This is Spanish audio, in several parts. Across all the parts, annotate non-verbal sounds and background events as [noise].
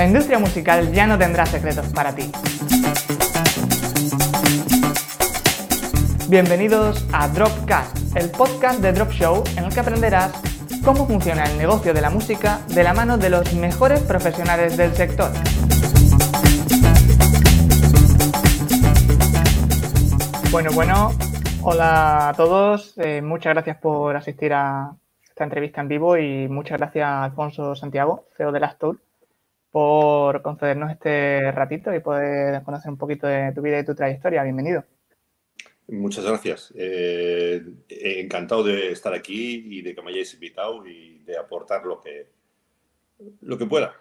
La industria musical ya no tendrá secretos para ti. Bienvenidos a Dropcast, el podcast de Drop Show en el que aprenderás cómo funciona el negocio de la música de la mano de los mejores profesionales del sector. Bueno, bueno, hola a todos. Eh, muchas gracias por asistir a esta entrevista en vivo y muchas gracias a Alfonso Santiago, CEO de Tour, por concedernos este ratito y poder conocer un poquito de tu vida y tu trayectoria. Bienvenido. Muchas gracias. Eh, encantado de estar aquí y de que me hayáis invitado y de aportar lo que, lo que pueda.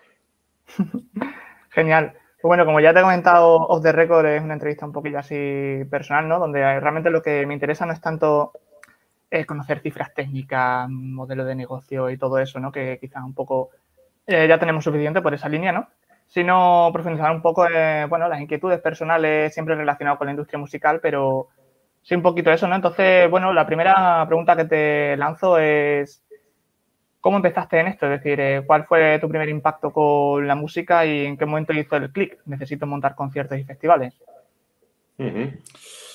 [laughs] Genial. Pues bueno, como ya te he comentado, Off the Record es una entrevista un poquillo así personal, ¿no? Donde realmente lo que me interesa no es tanto eh, conocer cifras técnicas, modelo de negocio y todo eso, ¿no? Que quizás un poco eh, ya tenemos suficiente por esa línea, ¿no? Sino profundizar un poco, en, bueno, las inquietudes personales siempre relacionadas con la industria musical, pero sí un poquito eso, ¿no? Entonces, bueno, la primera pregunta que te lanzo es ¿Cómo empezaste en esto? Es decir, eh, ¿cuál fue tu primer impacto con la música y en qué momento hizo el clic? Necesito montar conciertos y festivales.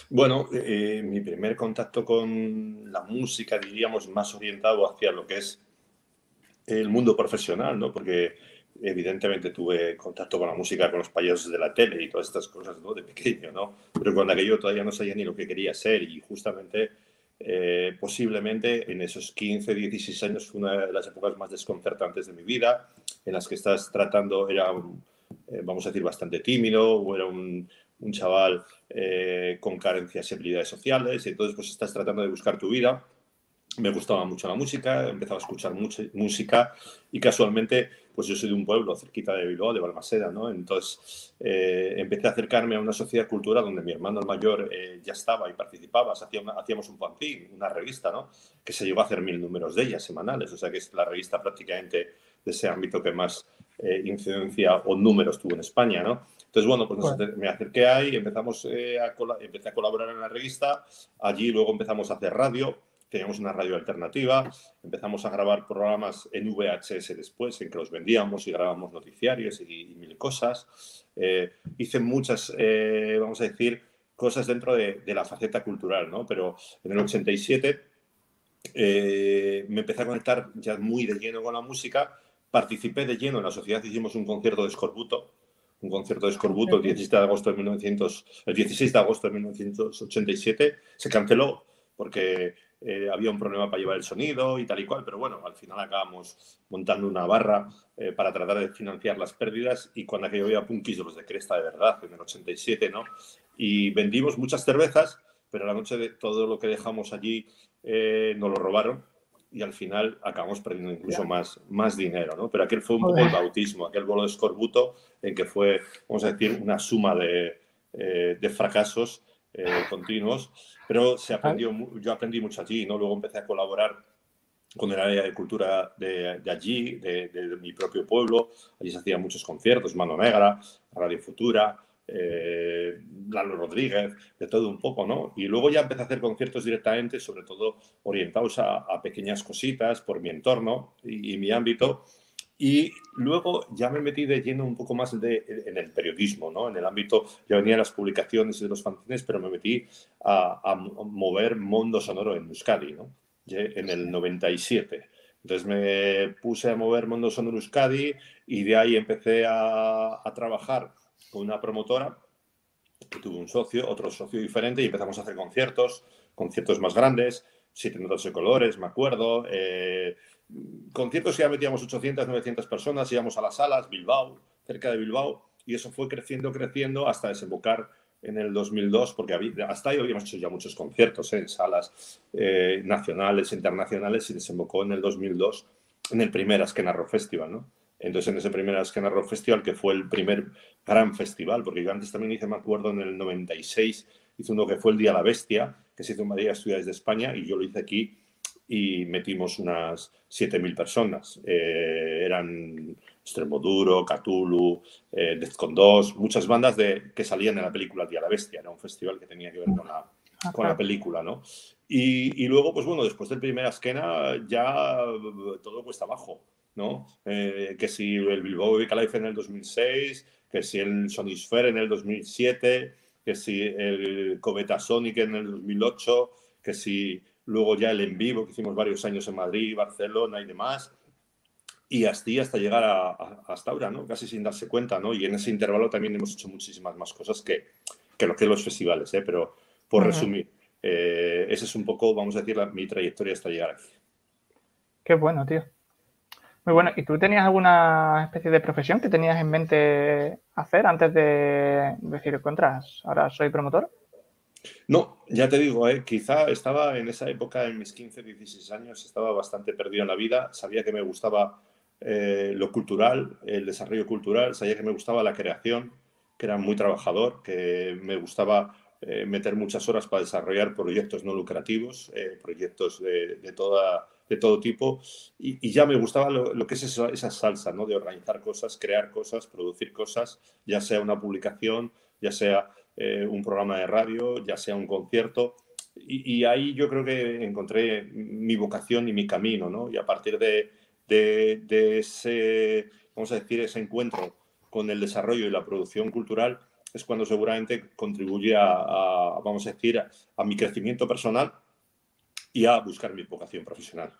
Bueno, eh, mi primer contacto con la música, diríamos, más orientado hacia lo que es el mundo profesional, ¿no? Porque evidentemente tuve contacto con la música, con los payasos de la tele y todas estas cosas, ¿no? De pequeño, ¿no? Pero cuando aquello todavía no sabía ni lo que quería ser y justamente eh, posiblemente en esos 15, 16 años fue una de las épocas más desconcertantes de mi vida, en las que estás tratando, era, eh, vamos a decir, bastante tímido, o era un, chaval eh, con carencias y habilidades sociales, y entonces pues estás tratando de buscar tu vida. Me gustaba mucho la música, empezaba a escuchar mucha música y casualmente pues yo soy de un pueblo cerquita de Bilbao, de Balmaseda, ¿no? Entonces eh, empecé a acercarme a una sociedad cultural donde mi hermano el mayor eh, ya estaba y participaba, hacíamos un fanzine, una revista, ¿no? Que se llevó a hacer mil números de ella semanales, o sea que es la revista prácticamente de ese ámbito que más eh, incidencia o números tuvo en España, ¿no? Entonces, bueno, pues me acerqué ahí, empezamos a, empecé a colaborar en la revista, allí luego empezamos a hacer radio, teníamos una radio alternativa, empezamos a grabar programas en VHS después, en que los vendíamos y grabamos noticiarios y, mil cosas. Eh, hice muchas, eh, vamos a decir, cosas dentro de, la faceta cultural, ¿no? Pero en el 87 eh, me empecé a conectar ya muy de lleno con la música, participé de lleno en la sociedad, hicimos un concierto de Escorbuto, un concierto de Escorbuto el 16 de agosto de, 1900, el 16 de, agosto de 1987, se canceló porque eh, había un problema para llevar el sonido y tal y cual, pero bueno, al final acabamos montando una barra eh, para tratar de financiar las pérdidas y cuando aquello había punkis de los de Cresta de verdad, en el 87, ¿no? Y vendimos muchas cervezas, pero la noche de todo lo que dejamos allí eh, nos lo robaron y al final acabamos perdiendo incluso más, más dinero, ¿no? Pero aquel fue un poco el bautismo, aquel bolo de escorbuto en que fue, vamos a decir, una suma de, de fracasos eh, continuos, pero se aprendió, yo aprendí mucho allí, ¿no? Luego empecé a colaborar con el área de cultura de, allí, de, mi propio pueblo. Allí se hacían muchos conciertos, Mano Negra, Radio Futura, eh, Lalo Rodríguez, de todo un poco, ¿no? Y luego ya empecé a hacer conciertos directamente, sobre todo orientados a, pequeñas cositas por mi entorno y mi ámbito. Y luego ya me metí de lleno un poco más de, en el periodismo, ¿no? En el ámbito, ya venían las publicaciones de los fanzines, pero me metí a, mover Mundo Sonoro en Euskadi, ¿no? En el 97. Entonces me puse a mover Mundo Sonoro Euskadi y de ahí empecé a, a trabajar con una promotora que tuvo un socio, otro socio diferente y empezamos a hacer conciertos, conciertos más grandes, siete notas de colores, me acuerdo, eh, conciertos ya metíamos 800, 900 personas, íbamos a las salas, Bilbao, cerca de Bilbao, y eso fue creciendo, creciendo hasta desembocar en el 2002, porque hasta ahí habíamos hecho ya muchos conciertos ¿eh? en salas eh, nacionales, internacionales, y desembocó en el 2002 en el primer Askena Festival, ¿no? Entonces, en ese primer Askena Festival, que fue el primer gran festival, porque yo antes también hice, me acuerdo, en el 96, hice uno que fue el Día de la Bestia, que se hizo en varias ciudades de España, y yo lo hice aquí y metimos unas 7.000 personas. Eh, eran Extremoduro, Cthulhu, eh, Defcon 2, muchas bandas de, que salían en la película Día la Bestia. Era un festival que tenía que ver con la, con la película, ¿no? Y, y, luego, pues bueno, después del primer esquena ya todo cuesta abajo. ¿no? Eh, que si el Bilbao Life en el 2006, que si el Sonisphere en el 2007, que si el Coveta Sonic en el 2008, que si luego ya el en vivo que hicimos varios años en Madrid, Barcelona y demás, y así hasta llegar a, hasta ahora, ¿no? Casi sin darse cuenta, ¿no? Y en ese intervalo también hemos hecho muchísimas más cosas que, que lo que los festivales, ¿eh? Pero por resumir, eh, esa es un poco, vamos a decir, mi trayectoria hasta llegar aquí. Qué bueno, tío. Muy bueno. ¿Y tú tenías alguna especie de profesión que tenías en mente hacer antes de decir, encuentras, ahora soy promotor? No, ya te digo, eh, quizá estaba en esa época, en mis 15, 16 años, estaba bastante perdido en la vida, sabía que me gustaba eh, lo cultural, el desarrollo cultural, sabía que me gustaba la creación, que era muy trabajador, que me gustaba eh, meter muchas horas para desarrollar proyectos no lucrativos, proyectos de, todo tipo, y, ya me gustaba lo, que es esa, esa, salsa, ¿no? de organizar cosas, crear cosas, producir cosas, ya sea una publicación, ya sea eh, un programa de radio, ya sea un concierto. Y, ahí yo creo que encontré mi vocación y mi camino, ¿no? Y a partir de, de, ese, vamos a decir, ese encuentro con el desarrollo y la producción cultural, es cuando seguramente contribuye a, vamos a decir, a, mi crecimiento personal y a buscar mi vocación profesional.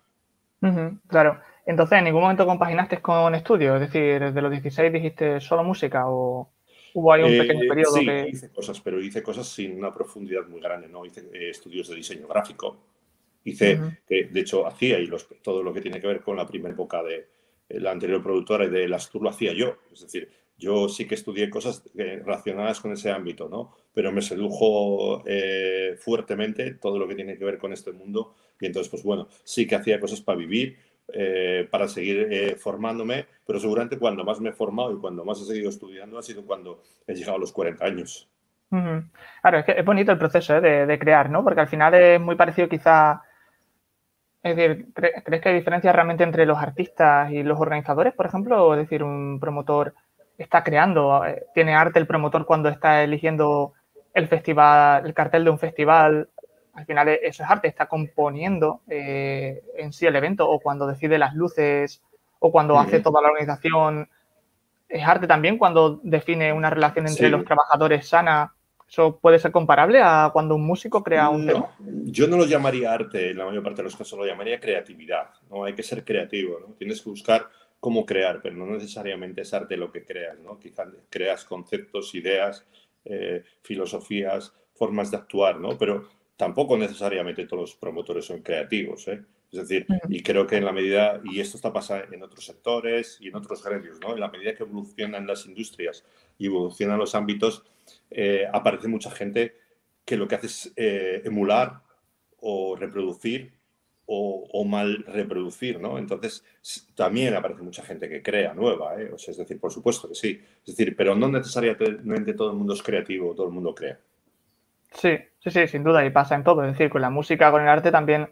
claro. Entonces, ¿en ningún momento compaginaste con estudios? Es decir, desde los 16 dijiste solo música o, ¿Hubo ahí un pequeño eh, periodo sí, hice cosas, pero hice cosas sin una profundidad muy grande, ¿no? Hice eh, estudios de diseño gráfico, hice, de hecho, hacía y los, todo lo que tiene que ver con la primera época de eh, la anterior productora y de Las lo hacía yo. Es decir, yo sí que estudié cosas relacionadas con ese ámbito, ¿no? Pero me sedujo fuertemente todo lo que tiene que ver con este mundo y entonces, pues bueno, sí que hacía cosas para vivir, eh, para seguir eh, formándome, pero seguramente cuando más me he formado y cuando más he seguido estudiando ha sido cuando he llegado a los 40 años. Claro, es que es bonito el proceso ¿eh? de, crear, ¿no? Porque al final es muy parecido quizá... Es decir, ¿crees que hay diferencia realmente entre los artistas y los organizadores, por ejemplo? Es decir, un promotor está creando, tiene arte el promotor cuando está eligiendo el festival, el cartel de un festival, al final eso es arte, está componiendo eh, en sí el evento o cuando decide las luces o cuando hace toda la organización. Es arte también cuando define una relación entre los trabajadores sana. ¿Eso puede ser comparable a cuando un músico crea un tema? Yo no lo llamaría arte, en la mayor parte de los casos lo llamaría creatividad. ¿no? Hay que ser creativo, ¿no? tienes que buscar cómo crear, pero no necesariamente es arte lo que creas. ¿no? Quizás creas conceptos, ideas, eh, filosofías, formas de actuar, ¿no? pero tampoco necesariamente todos los promotores son creativos. ¿eh? Es decir, y creo que en la medida, y esto está pasando en otros sectores y en otros gremios, ¿no? en la medida que evolucionan las industrias y evolucionan los ámbitos, eh, aparece mucha gente que lo que hace es eh, emular o reproducir o, mal reproducir, ¿no? Entonces, también aparece mucha gente que crea nueva, ¿eh? es decir, por supuesto que sí. Es decir, pero no necesariamente todo el mundo es creativo, todo el mundo crea. Sí, sí, sí, sin duda, y pasa en todo. Es decir, con la música, con el arte también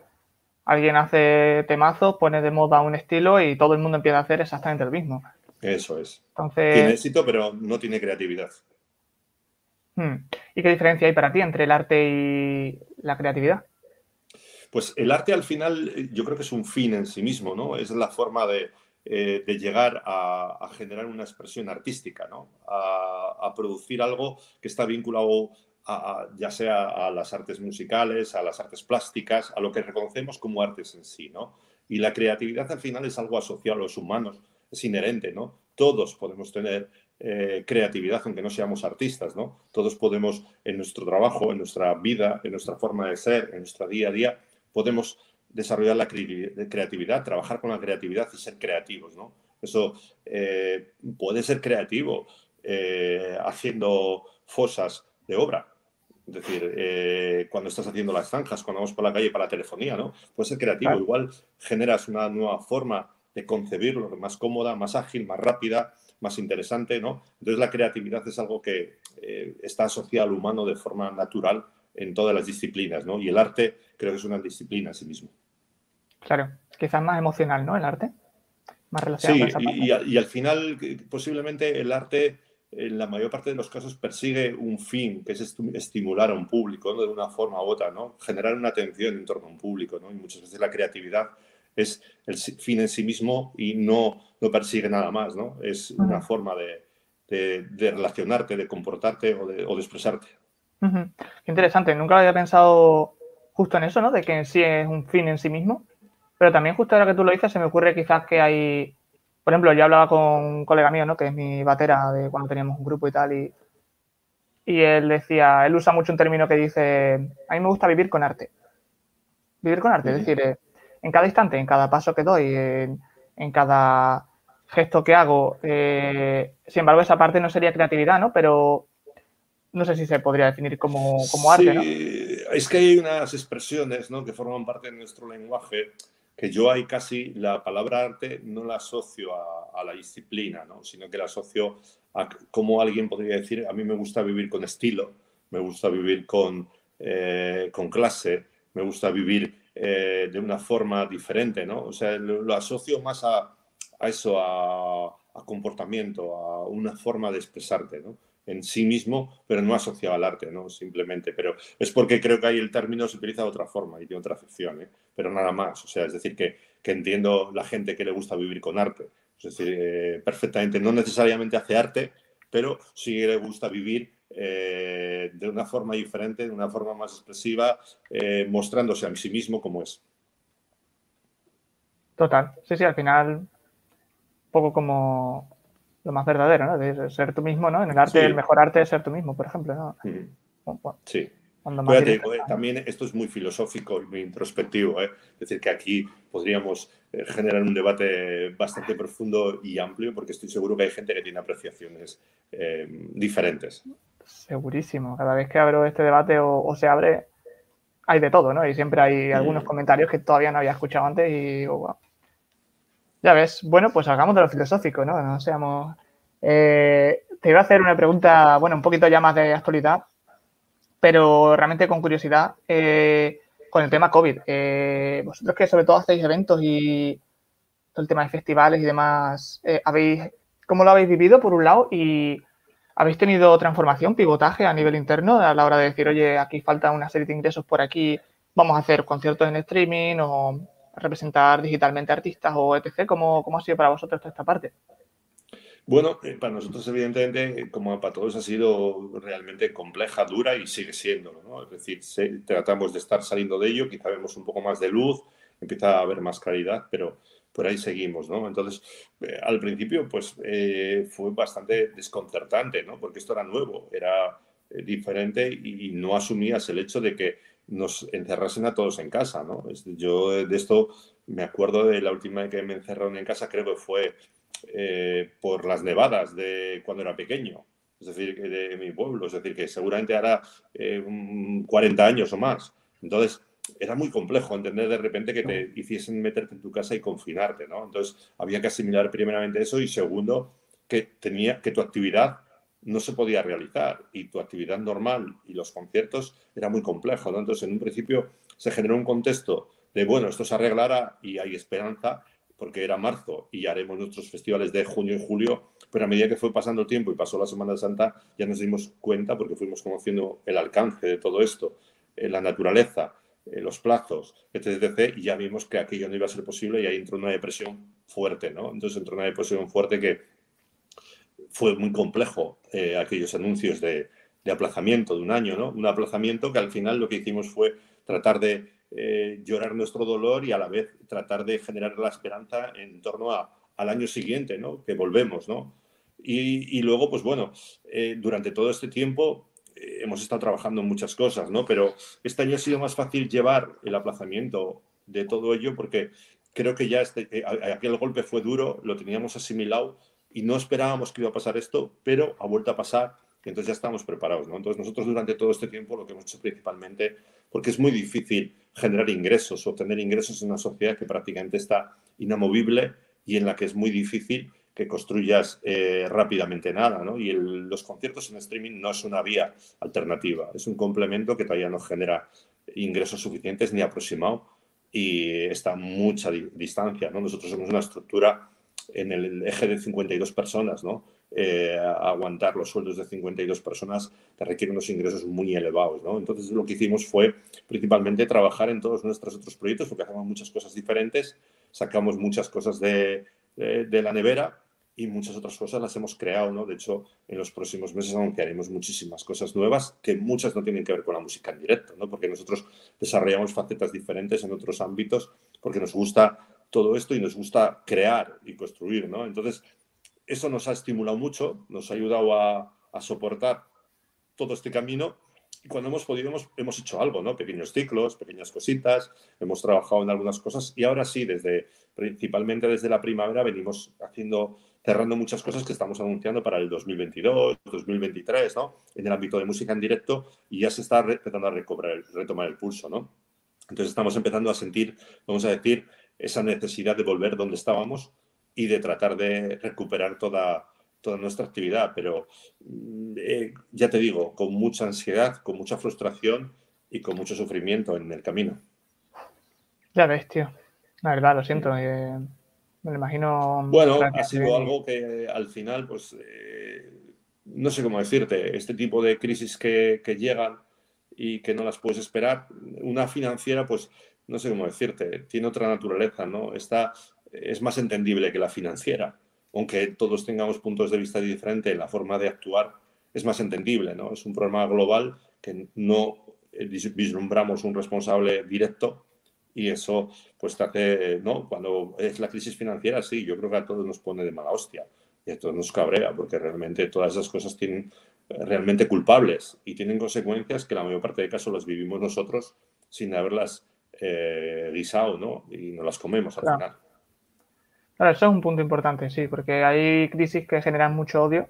alguien hace temazos, pone de moda un estilo y todo el mundo empieza a hacer exactamente el mismo. Eso es. Tiene éxito, pero no tiene creatividad. Hmm. ¿Y qué diferencia hay para ti entre el arte y la creatividad? Pues el arte al final yo creo que es un fin en sí mismo, ¿no? Es la forma de, eh, llegar a, generar una expresión artística, ¿no? A, a, producir algo que está vinculado ya sea a las artes musicales, a las artes plásticas, a lo que reconocemos como artes en sí, ¿no? Y la creatividad al final es algo asociado a los humanos, es inherente, ¿no? Todos podemos tener eh, creatividad aunque no seamos artistas, ¿no? Todos podemos en nuestro trabajo, en nuestra vida, en nuestra forma de ser, en nuestro día a día, podemos desarrollar la creatividad, trabajar con la creatividad y ser creativos, ¿no? Eso eh, puede ser creativo eh, haciendo fosas de obra, es decir, eh, cuando estás haciendo las zanjas, cuando vamos por la calle para la telefonía, ¿no? Puede ser creativo. Igual generas una nueva forma de concebirlo, más cómoda, más ágil, más rápida, más interesante, ¿no? Entonces la creatividad es algo que eh, está asociado al humano de forma natural en todas las disciplinas, ¿no? Y el arte creo que es una disciplina en sí mismo. Claro, quizás más emocional, ¿no? El arte. Más relacionado sí, y, y al final posiblemente el arte en la mayor parte de los casos persigue un fin, que es estimular a un público de una forma u otra, ¿no? generar una atención en torno a un público. ¿no? Y muchas veces la creatividad es el fin en sí mismo y no, no persigue nada más, ¿no? Es una forma de, de, relacionarte, de comportarte o de, o de expresarte. Qué interesante, nunca había pensado justo en eso, ¿no? De que en sí es un fin en sí mismo. Pero también justo ahora que tú lo dices, se me ocurre quizás que hay, por ejemplo, yo hablaba con un colega mío, ¿no? Que es mi batera de cuando teníamos un grupo y tal, y, y él decía, él usa mucho un término que dice, a mí me gusta vivir con arte. Vivir con arte, es decir, eh, en cada instante, en cada paso que doy, en, cada gesto que hago. Eh, sin embargo, esa parte no sería creatividad, ¿no? Pero no sé si se podría definir como, como arte, ¿no? Es que hay unas expresiones ¿no? que forman parte de nuestro lenguaje que yo hay casi la palabra arte no la asocio a, la disciplina, ¿no? sino que la asocio a cómo alguien podría decir, a mí me gusta vivir con estilo, me gusta vivir con, eh, con clase, me gusta vivir eh, de una forma diferente, ¿no? O sea, lo, asocio más a, a eso, a, a, comportamiento, a una forma de expresarte, ¿no? En sí mismo, pero no asociado al arte, ¿no? Simplemente. Pero es porque creo que ahí el término se utiliza de otra forma y de otra acepción, ¿eh? Pero nada más. O sea, es decir, que, que entiendo la gente que le gusta vivir con arte. Es decir, eh, perfectamente, no necesariamente hace arte, pero sí le gusta vivir eh, de una forma diferente, de una forma más expresiva, mostrándose a sí mismo como es. Total. Sí, sí, al final, poco como lo más verdadero, ¿no? De ser tú mismo, ¿no? En el arte, el mejor arte es ser tú mismo, por ejemplo, ¿no? sí. Eh, también esto es muy filosófico y muy introspectivo, ¿eh? Es decir, que aquí podríamos eh, generar un debate bastante profundo y amplio, porque estoy seguro que hay gente que tiene apreciaciones eh, diferentes. Segurísimo. Cada vez que abro este debate o, se abre, hay de todo, ¿no? Y siempre hay algunos comentarios que todavía no había escuchado antes y wow, ya ves. Bueno, pues hagamos de lo filosófico, ¿no? No seamos. Eh, te iba a hacer una pregunta, bueno, un poquito ya más de actualidad, pero realmente con curiosidad, eh, con el tema COVID. Eh, vosotros que sobre todo hacéis eventos y todo el tema de festivales y demás, habéis, ¿cómo lo habéis vivido por un lado? Y habéis tenido transformación, pivotaje a nivel interno a la hora de decir, oye, aquí falta una serie de ingresos por aquí, vamos a hacer conciertos en streaming o representar digitalmente artistas o etc. ¿Cómo, cómo ha sido para vosotros toda esta parte? Bueno, eh, para nosotros evidentemente, como para todos, ha sido realmente compleja, dura y sigue siendo. ¿no? Es decir, tratamos de estar saliendo de ello, quizá vemos un poco más de luz, empieza a haber más claridad, pero por ahí seguimos, ¿no? Entonces, eh, al principio, pues eh, fue bastante desconcertante, ¿no? Porque esto era nuevo, era diferente y no asumías el hecho de que nos encerrasen a todos en casa, ¿no? Yo de esto me acuerdo de la última vez que me encerraron en casa, creo que fue eh, por las nevadas de cuando era pequeño, es decir, de mi pueblo, es decir, que seguramente hará 40 eh, años o más. Entonces, era muy complejo entender de repente que te hiciesen meterte en tu casa y confinarte, ¿no? Entonces, había que asimilar primeramente eso y segundo, que tenía que tu actividad no se podía realizar y tu actividad normal y los conciertos era muy complejo. Entonces, en un principio se generó un contexto de, bueno, esto se arreglará y hay esperanza porque era marzo y haremos nuestros festivales de junio y julio, pero a medida que fue pasando el tiempo y pasó la Semana Santa, ya nos dimos cuenta porque fuimos conociendo el alcance de todo esto, eh, la naturaleza, eh, los plazos, etc, y ya vimos que aquello no iba a ser posible y ahí entró una depresión fuerte, ¿no? Entonces entró una depresión fuerte que fue muy complejo eh, aquellos anuncios de, aplazamiento de un año, ¿no? Un aplazamiento que al final lo que hicimos fue tratar de eh, llorar nuestro dolor y a la vez tratar de generar la esperanza en torno a, al año siguiente, ¿no? Que volvemos, ¿no? Y, luego, pues bueno, eh, durante todo este tiempo hemos estado trabajando en muchas cosas, ¿no? Pero este año ha sido más fácil llevar el aplazamiento de todo ello porque creo que ya este, aquel golpe fue duro, lo teníamos asimilado y no esperábamos que iba a pasar esto, pero ha vuelto a pasar y entonces ya estamos preparados. ¿no? Entonces nosotros durante todo este tiempo lo que hemos hecho principalmente, porque es muy difícil generar ingresos, obtener ingresos en una sociedad que prácticamente está inamovible y en la que es muy difícil que construyas eh, rápidamente nada. ¿no? Y los conciertos en streaming no es una vía alternativa, es un complemento que todavía no genera ingresos suficientes ni aproximado y está a mucha distancia. ¿no? Nosotros somos una estructura en el eje de 52 personas, ¿no? Eh, aguantar los sueldos de 52 personas te requiere unos ingresos muy elevados, ¿no? Entonces lo que hicimos fue principalmente trabajar en todos nuestros otros proyectos, porque hacemos muchas cosas diferentes, sacamos muchas cosas de, de, la nevera y muchas otras cosas las hemos creado, ¿no? De hecho, en los próximos meses aunque haremos muchísimas cosas nuevas que muchas no tienen que ver con la música en directo, ¿no? Porque nosotros desarrollamos facetas diferentes en otros ámbitos porque nos gusta todo esto y nos gusta crear y construir, ¿no? Entonces, eso nos ha estimulado mucho, nos ha ayudado a, soportar todo este camino y cuando hemos podido hemos, hemos, hecho algo, ¿no? Pequeños ciclos, pequeñas cositas, hemos trabajado en algunas cosas y ahora sí, desde principalmente desde la primavera venimos haciendo, cerrando muchas cosas que estamos anunciando para el 2022, 2023, ¿no? En el ámbito de música en directo y ya se está empezando a recobrar, retomar el pulso, ¿no? Entonces estamos empezando a sentir, vamos a decir, esa necesidad de volver donde estábamos y de tratar de recuperar toda, toda nuestra actividad, pero mm, eh, ya te digo, con mucha ansiedad, con mucha frustración y con mucho sufrimiento en el camino. Ya ves, tío. La verdad, lo siento. Eh, me lo imagino. Bueno, ha sido algo que al final, pues, eh, no sé cómo decirte, este tipo de crisis que, que, llegan y que no las puedes esperar, una financiera, pues, no sé cómo decirte, tiene otra naturaleza, ¿no? Está, es más entendible que la financiera aunque todos tengamos puntos de vista diferentes en la forma de actuar, es más entendible, ¿no? Es un problema global que no vislumbramos un responsable directo y eso pues te hace, ¿no? Cuando es la crisis financiera, sí, yo creo que a todos nos pone de mala hostia y a todos nos cabrea porque realmente todas esas cosas tienen eh, realmente culpables y tienen consecuencias que la mayor parte de casos las vivimos nosotros sin haberlas eh, guisado, ¿no? Y no las comemos al final. Claro, eso es un punto importante, sí, porque hay crisis que generan mucho odio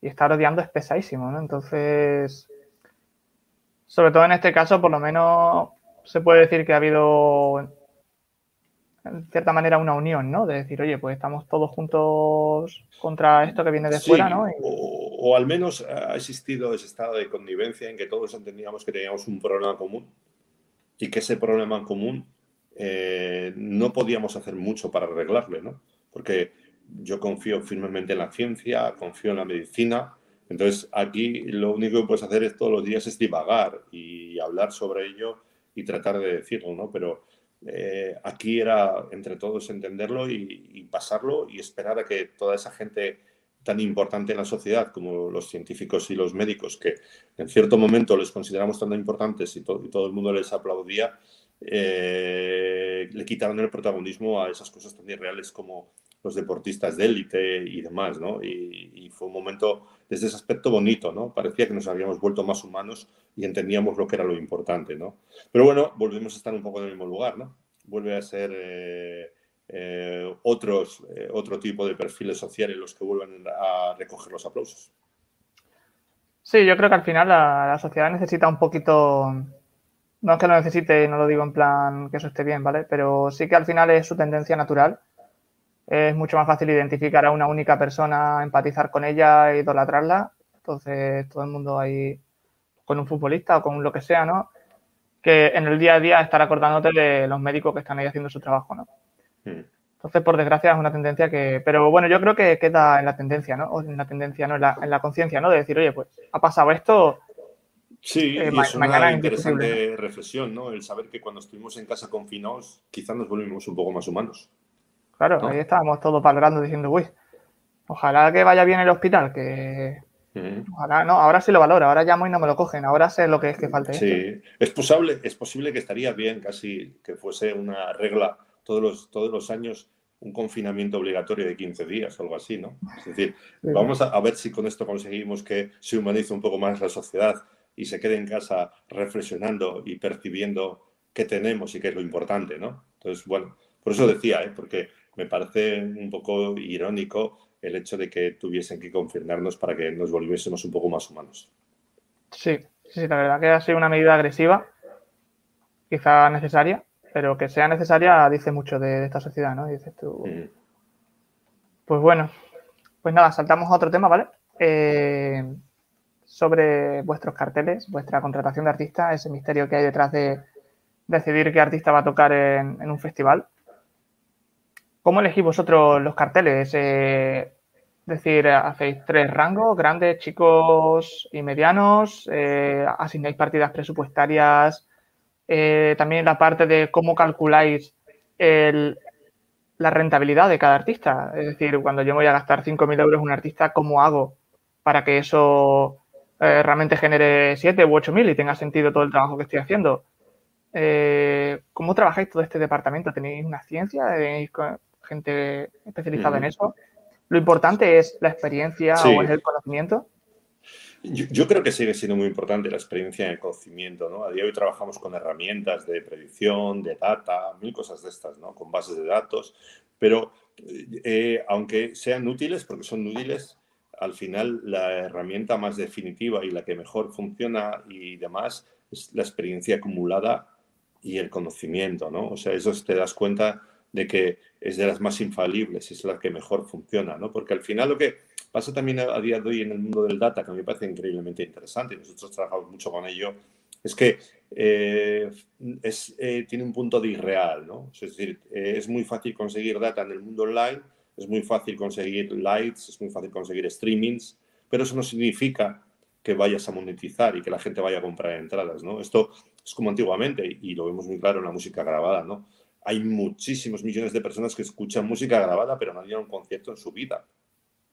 y estar odiando es pesadísimo, ¿no? Entonces, sobre todo en este caso, por lo menos se puede decir que ha habido, en cierta manera, una unión, ¿no? De decir, oye, pues estamos todos juntos contra esto que viene de fuera, ¿no? O, o, al menos ha existido ese estado de connivencia en que todos entendíamos que teníamos un problema común y que ese problema en común eh, no podíamos hacer mucho para arreglarle, ¿no? Porque yo confío firmemente en la ciencia, confío en la medicina. Entonces, aquí lo único que puedes hacer es todos los días es divagar y hablar sobre ello y tratar de decirlo, ¿no? Pero eh, aquí era entre todos entenderlo y, y, pasarlo y esperar a que toda esa gente tan importante en la sociedad como los científicos y los médicos, que en cierto momento les consideramos tan importantes y, to y todo el mundo les aplaudía, eh, le quitaron el protagonismo a esas cosas tan irreales como los deportistas de élite y demás, ¿no? Y, fue un momento desde ese aspecto bonito, ¿no? Parecía que nos habíamos vuelto más humanos y entendíamos lo que era lo importante, ¿no? Pero bueno, volvemos a estar un poco en el mismo lugar, ¿no? Vuelve a ser eh, eh, otros, otro tipo de perfiles sociales los que vuelven a recoger los aplausos. Sí, yo creo que al final la, la sociedad necesita un poquito no es que lo necesite, no lo digo en plan que eso esté bien, ¿vale? Pero sí que al final es su tendencia natural. Es mucho más fácil identificar a una única persona, empatizar con ella idolatrarla. Entonces, todo el mundo ahí con un futbolista o con lo que sea, ¿no? Que en el día a día estar acordándote de los médicos que están ahí haciendo su trabajo, ¿no? Entonces, por desgracia, es una tendencia que. Pero bueno, yo creo que queda en la tendencia, ¿no? O en la tendencia, ¿no? En la, en la conciencia, ¿no? De decir, oye, pues ha pasado esto, Sí, eh, es una interesante reflexión, ¿no? El saber que cuando estuvimos en casa confinados, quizás nos volvimos un poco más humanos. Claro, ahí estábamos todos valorando diciendo, uy, ojalá que vaya bien el hospital, que ojalá, no, ahora sí lo valoro, ahora llamo y no me lo cogen, ahora sé lo que es que falta. Sí, es posible, es posible que estaría bien casi que fuese una regla todos los, todos los años un confinamiento obligatorio de 15 días o algo así, ¿no? Es decir, vamos a, a, ver si con esto conseguimos que se humanice un poco más la sociedad y se quede en casa reflexionando y percibiendo qué tenemos y qué es lo importante, ¿no? Entonces, bueno, por eso decía, ¿eh? porque me parece un poco irónico el hecho de que tuviesen que confirmarnos para que nos volviésemos un poco más humanos. Sí, sí, la verdad que ha sido una medida agresiva, quizá necesaria, pero que sea necesaria dice mucho de, esta sociedad, ¿no? Dices tú. Mm. Pues bueno, pues nada, saltamos a otro tema, ¿vale? Eh, sobre vuestros carteles, vuestra contratación de artista, ese misterio que hay detrás de decidir qué artista va a tocar en, un festival. ¿Cómo elegís vosotros los carteles? Eh, es decir, ¿hacéis tres rangos, grandes, chicos y medianos? Eh, ¿Asignáis partidas presupuestarias? Eh, también la parte de cómo calculáis el, la rentabilidad de cada artista. Es decir, cuando yo voy a gastar 5.000 euros en un artista, ¿cómo hago para que eso eh, realmente genere 7 u 8.000 y tenga sentido todo el trabajo que estoy haciendo? Eh, ¿Cómo trabajáis todo este departamento? ¿Tenéis una ciencia? ¿Tenéis gente especializada en eso? ¿Lo importante es la experiencia o es el conocimiento? Yo, creo que sigue siendo muy importante la experiencia en el conocimiento, ¿no? A día de hoy trabajamos con herramientas de predicción, de data, mil cosas de estas, ¿no? Con bases de datos, pero eh, aunque sean útiles, porque son útiles, al final la herramienta más definitiva y la que mejor funciona y demás es la experiencia acumulada y el conocimiento, ¿no? O sea, eso te das cuenta de que es de las más infalibles, es la que mejor funciona, ¿no? Porque al final lo que pasa también a, día de hoy en el mundo del data, que a mí me parece increíblemente interesante, nosotros trabajamos mucho con ello, es que eh, eh, tiene un punto de irreal, ¿no? Es decir, eh, es muy fácil conseguir data en el mundo online, es muy fácil conseguir lights, es muy fácil conseguir streamings, pero eso no significa que vayas a monetizar y que la gente vaya a comprar entradas, ¿no? Esto es como antiguamente y lo vemos muy claro en la música grabada, ¿no? Hay muchísimos millones de personas que escuchan música grabada pero no han ido a un concierto en su vida.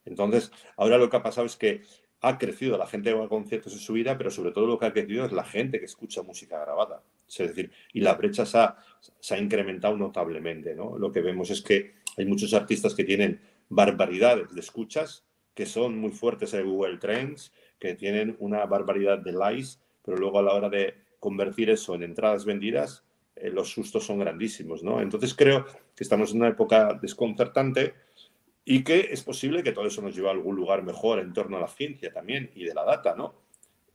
Entonces, ahora lo que ha pasado es que ha crecido la gente que va a conciertos en su vida, pero sobre todo lo que ha crecido es la gente que escucha música grabada. Es decir, y la brecha se ha, incrementado notablemente. ¿no? Lo que vemos es que hay muchos artistas que tienen barbaridades de escuchas, que son muy fuertes en Google Trends, que tienen una barbaridad de likes, pero luego a la hora de convertir eso en entradas vendidas, eh, los sustos son grandísimos. ¿no? Entonces creo que estamos en una época desconcertante y que es posible que todo eso nos lleve a algún lugar mejor en torno a la ciencia también y de la data, ¿no?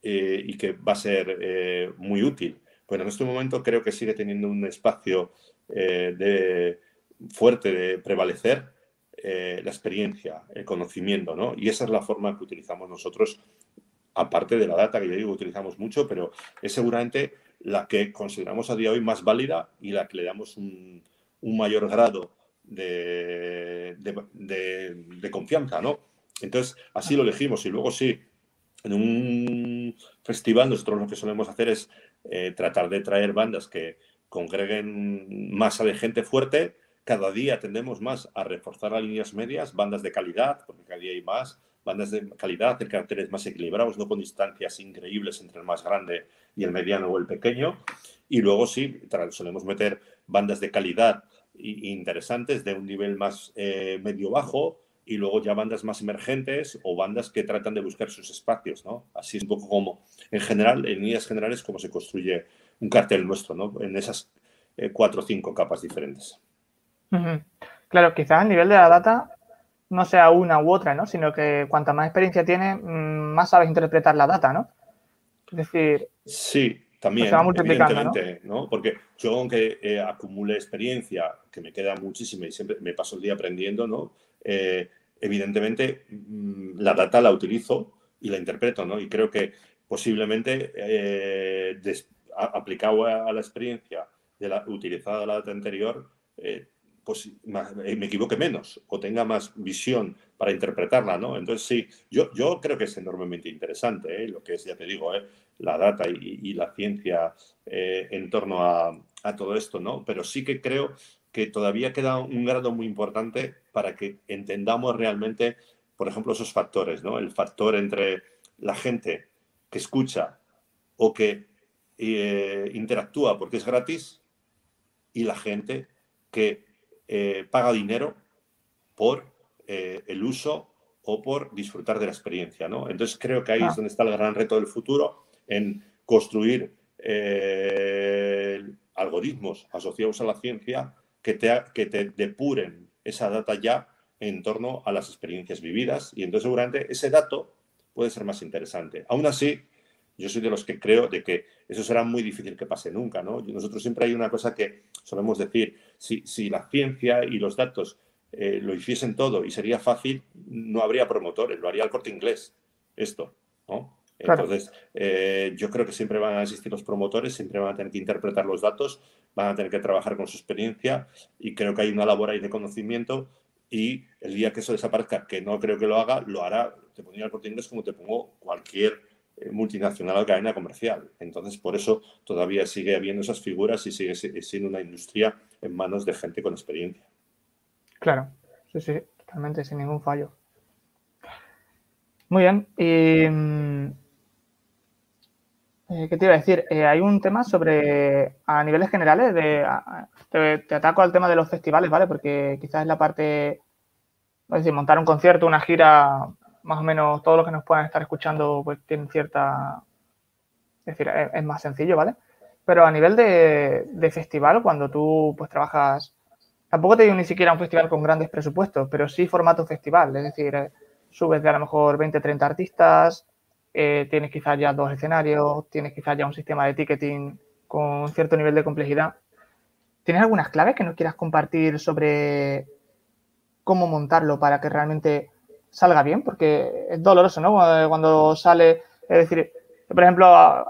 Eh, y que va a ser eh, muy útil. Bueno, en este momento creo que sigue teniendo un espacio eh, de, fuerte de prevalecer la experiencia, el conocimiento, ¿no? Y esa es la forma que utilizamos nosotros, aparte de la data que yo digo utilizamos mucho, pero es seguramente la que consideramos a día de hoy más válida y la que le damos un, un mayor grado de, de, confianza, ¿no? Entonces, así lo elegimos y luego sí, en un festival nosotros lo que solemos hacer es eh, tratar de traer bandas que congreguen masa de gente fuerte. Cada día tendemos más a reforzar las líneas medias, bandas de calidad, porque cada día hay más, bandas de calidad, hacer carteles más equilibrados, no con distancias increíbles entre el más grande y el mediano o el pequeño. Y luego sí, solemos meter bandas de calidad interesantes de un nivel más eh, medio-bajo y luego ya bandas más emergentes o bandas que tratan de buscar sus espacios, ¿no? Así es un poco como, en general, en líneas generales, como se construye un cartel nuestro, ¿no? En esas eh, cuatro o cinco capas diferentes. Claro, quizás el nivel de la data no sea una u otra, ¿no? Sino que cuanta más experiencia tiene, mm, más sabes interpretar la data, ¿no? Es decir... Sí, también, evidentemente, ¿no? Porque yo, aunque eh, acumule experiencia, que me queda muchísima y siempre me paso el día aprendiendo, ¿no? Eh, evidentemente, mm, la data la utilizo y la interpreto, ¿no? Y creo que posiblemente eh, aplicado a, la experiencia de la, utilizada la data anterior, pues me equivoque menos o tenga más visión para interpretarla, ¿no? Entonces sí, yo, yo creo que es enormemente interesante lo que es, ya te digo, ¿eh? la data y, la ciencia eh, en torno a, todo esto, ¿no? Pero sí que creo que todavía queda un grado muy importante para que entendamos realmente, por ejemplo, esos factores, ¿no? El factor entre la gente que escucha o que eh, interactúa porque es gratis y la gente que eh, paga dinero por el uso o por disfrutar de la experiencia, ¿no? Entonces creo que ahí es ah. donde está el gran reto del futuro en construir eh, algoritmos asociados a la ciencia que te, que te depuren esa data ya en torno a las experiencias vividas y entonces seguramente ese dato puede ser más interesante. Aún así, yo soy de los que creo de que eso será muy difícil que pase nunca, ¿no? Nosotros siempre hay una cosa que solemos decir, si, si la ciencia y los datos eh, lo hiciesen todo y sería fácil, no habría promotores, lo haría el corte inglés, esto, ¿no? Entonces, eh, yo creo que siempre van a existir los promotores, siempre van a tener que interpretar los datos, van a tener que trabajar con su experiencia y creo que hay una labor ahí de conocimiento y el día que eso desaparezca, que no creo que lo haga, lo hará, te pondría el corte inglés como te pongo cualquier eh, multinacional o cadena comercial. Entonces, por eso todavía sigue habiendo esas figuras y sigue siendo una industria en manos de gente con experiencia. Claro, sí, sí, totalmente, sin ningún fallo. Muy bien, y... Mm, eh, ¿Qué te iba a decir? Eh, hay un tema sobre, a niveles generales, de, te, ataco al tema de los festivales, ¿vale? Porque quizás es la parte, es decir, montar un concierto, una gira, más o menos todos los que nos puedan estar escuchando, pues tienen cierta, es decir, es, más sencillo, ¿vale? Pero a nivel de, de, festival, cuando tú pues trabajas, tampoco te digo ni siquiera un festival con grandes presupuestos, pero sí formato festival, es decir, eh, subes de a lo mejor 20, 30 artistas, eh, tienes quizás ya dos escenarios, tienes quizás ya un sistema de ticketing con cierto nivel de complejidad. ¿Tienes algunas claves que nos quieras compartir sobre cómo montarlo para que realmente salga bien? Porque es doloroso, ¿no? Cuando sale, es decir, por ejemplo,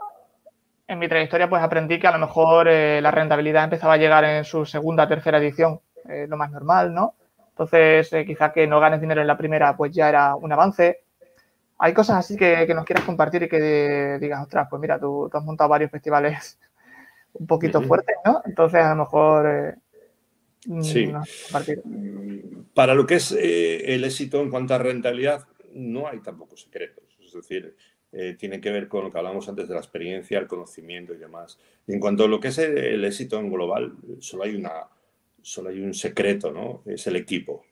en mi trayectoria pues aprendí que a lo mejor eh, la rentabilidad empezaba a llegar en su segunda, tercera edición, eh, lo más normal, ¿no? Entonces, quizás que no ganes dinero en la primera, pues ya era un avance hay cosas así que, nos quieras compartir y que digas, ostras, pues mira, tú, has montado varios festivales [laughs] un poquito fuertes, ¿no? Entonces, a lo mejor... Eh, mm, sí. Para lo que es eh, el éxito en cuanto a rentabilidad, no hay tampoco secretos. Es decir, eh, tiene que ver con lo que hablamos antes de la experiencia, el conocimiento y demás. Y en cuanto a lo que es el, éxito en global, solo hay, una, solo hay un secreto, ¿no? Es el equipo.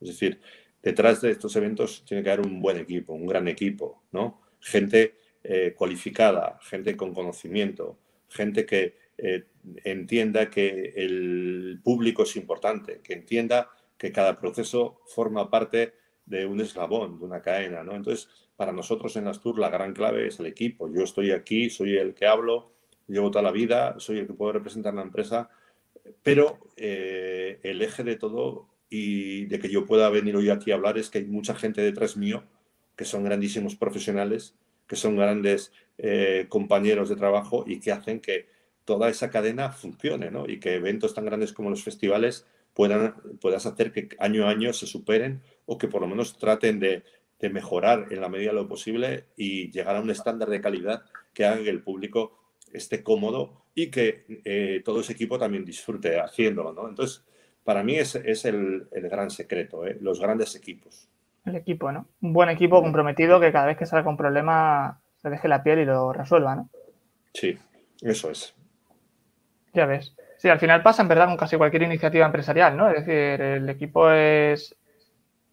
Es decir, detrás de estos eventos tiene que haber un buen equipo, un gran equipo, ¿no? Gente eh, cualificada, gente con conocimiento, gente que eh, entienda que el público es importante, que entienda que cada proceso forma parte de un eslabón, de una cadena, ¿no? Entonces, para nosotros en Astur la gran clave es el equipo. Yo estoy aquí, soy el que hablo, llevo toda la vida, soy el que puedo representar la empresa, pero eh, el eje de todo y de que yo pueda venir hoy aquí a hablar es que hay mucha gente detrás mío que son grandísimos profesionales, que son grandes eh, compañeros de trabajo y que hacen que toda esa cadena funcione, ¿no? Y que eventos tan grandes como los festivales puedan puedas hacer que año a año se superen o que por lo menos traten de, de mejorar en la medida de lo posible y llegar a un estándar de calidad que haga que el público esté cómodo y que eh, todo ese equipo también disfrute haciéndolo, ¿no? Entonces, para mí es, es el, el, gran secreto, ¿eh? los grandes equipos. El equipo, ¿no? Un buen equipo comprometido que cada vez que salga con problema se deje la piel y lo resuelva, ¿no? Sí, eso es. Ya ves. Sí, al final pasa en verdad con casi cualquier iniciativa empresarial, ¿no? Es decir, el equipo es,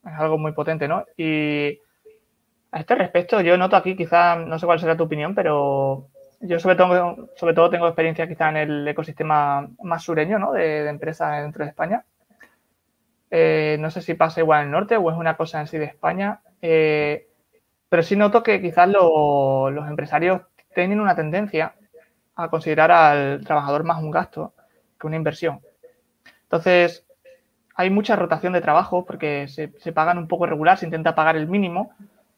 es algo muy potente, ¿no? Y a este respecto, yo noto aquí, quizá, no sé cuál será tu opinión, pero yo sobre todo, sobre todo tengo experiencia quizá en el ecosistema más sureño ¿no? de, empresas dentro de España. Eh, no sé si pasa igual en el norte o es una cosa en sí de España, eh, pero sí noto que quizás los empresarios tienen una tendencia a considerar al trabajador más un gasto que una inversión. Entonces, hay mucha rotación de trabajo porque se, se pagan un poco regular, se intenta pagar el mínimo.